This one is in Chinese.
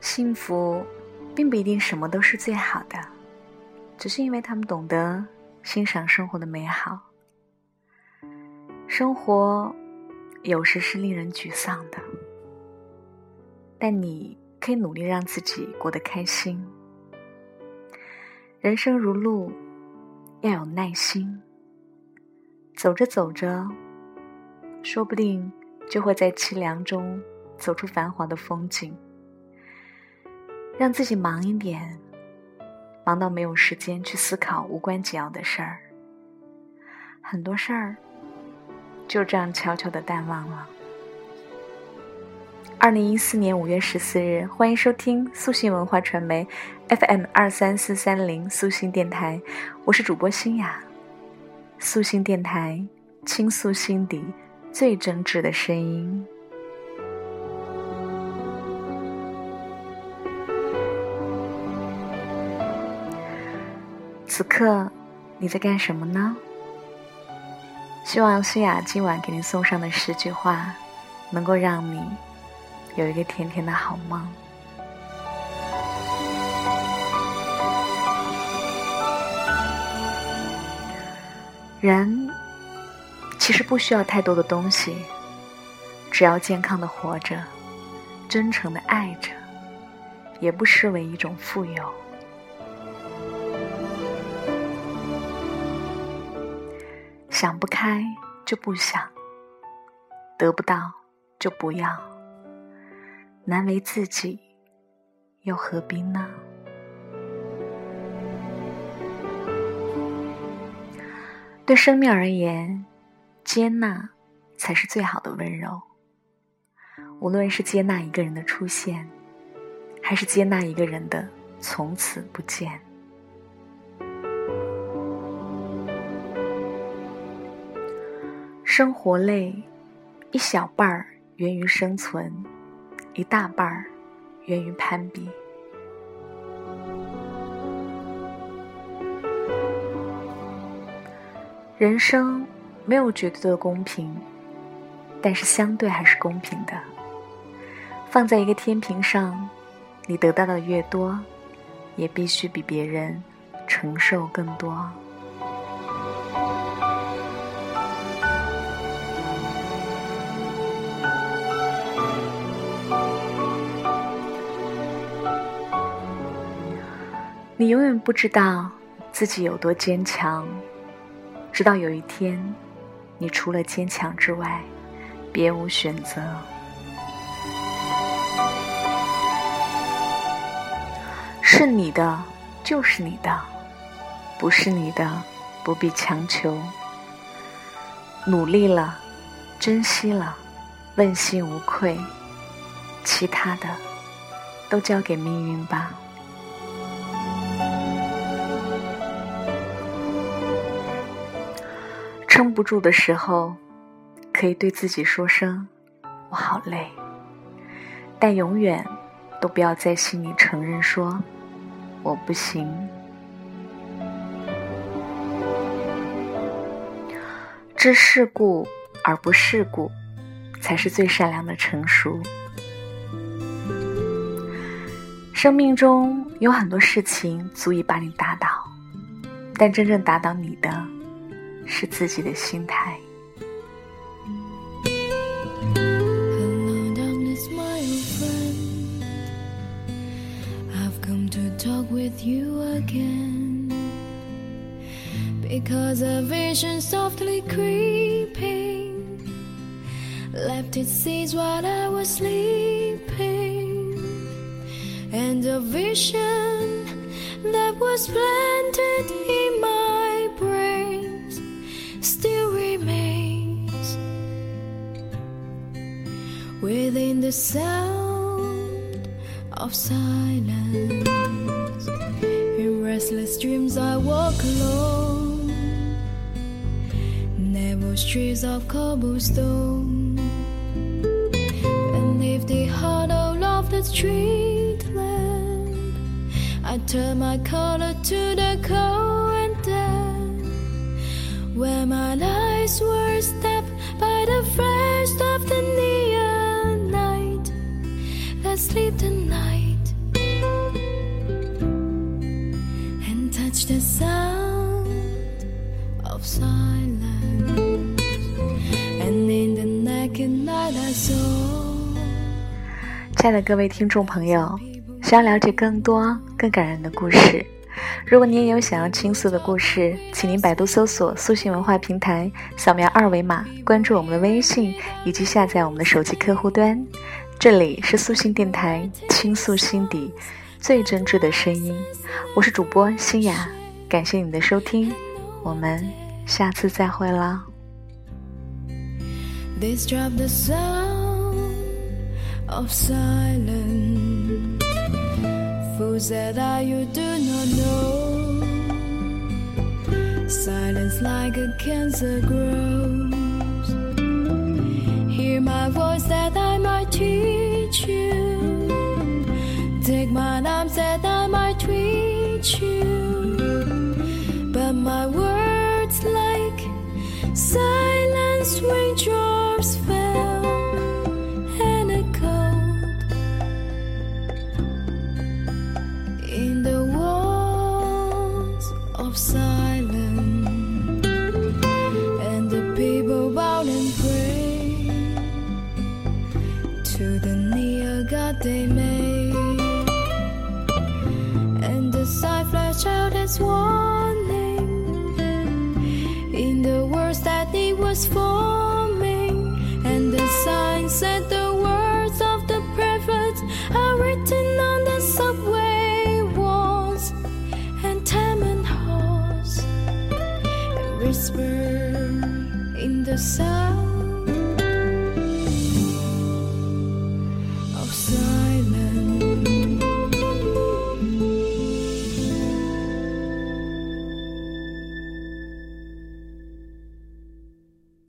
幸福，并不一定什么都是最好的，只是因为他们懂得欣赏生活的美好。生活有时是令人沮丧的，但你可以努力让自己过得开心。人生如路，要有耐心。走着走着，说不定就会在凄凉中走出繁华的风景。让自己忙一点，忙到没有时间去思考无关紧要的事儿，很多事儿就这样悄悄的淡忘了。二零一四年五月十四日，欢迎收听素心文化传媒 FM 二三四三零素心电台，我是主播新雅。素心电台，倾诉心底最真挚的声音。此刻你在干什么呢？希望诗雅今晚给您送上的十句话，能够让你有一个甜甜的好梦。人其实不需要太多的东西，只要健康的活着，真诚的爱着，也不失为一种富有。想不开就不想，得不到就不要，难为自己，又何必呢？对生命而言，接纳才是最好的温柔。无论是接纳一个人的出现，还是接纳一个人的从此不见。生活累，一小半儿源于生存，一大半儿源于攀比。人生没有绝对的公平，但是相对还是公平的。放在一个天平上，你得到的越多，也必须比别人承受更多。你永远不知道自己有多坚强，直到有一天，你除了坚强之外，别无选择。是你的就是你的，不是你的不必强求。努力了，珍惜了，问心无愧，其他的都交给命运吧。撑不住的时候，可以对自己说声“我好累”，但永远都不要在心里承认说“我不行”。知世故而不世故，才是最善良的成熟。生命中有很多事情足以把你打倒，但真正打倒你的。是自己的心态。Because a vision softly creeping left its seeds while I was sleeping, and a vision that was planted in my within the sound of silence. In restless dreams, I walk alone, narrow streets of cobblestone, and leave the heart of the street. I turn my collar to the cold and dead, where my lies were stepped by the friend. Sleep tonight and touch the sound of silence. And in the naked night, I saw. 亲爱的各位听众朋友，想要了解更多更感人的故事，如果您也有想要倾诉的故事，请您百度搜索“素心文化平台”，扫描二维码关注我们的微信，以及下载我们的手机客户端。这里是素心电台，倾诉心底最真挚的声音。我是主播欣雅，感谢你的收听，我们下次再会了。This drop the sound of silence. Fools that I you do not know. Silence like a cancer grows. My voice that I might teach you. Take my arms that I might reach you. But my words like silence raindrops fell near God they made. And the sigh flashed out its warning. In the words that it was forming, and the sign said the words of the prophets are written on the subway walls. And tenement halls, and whisper in the silence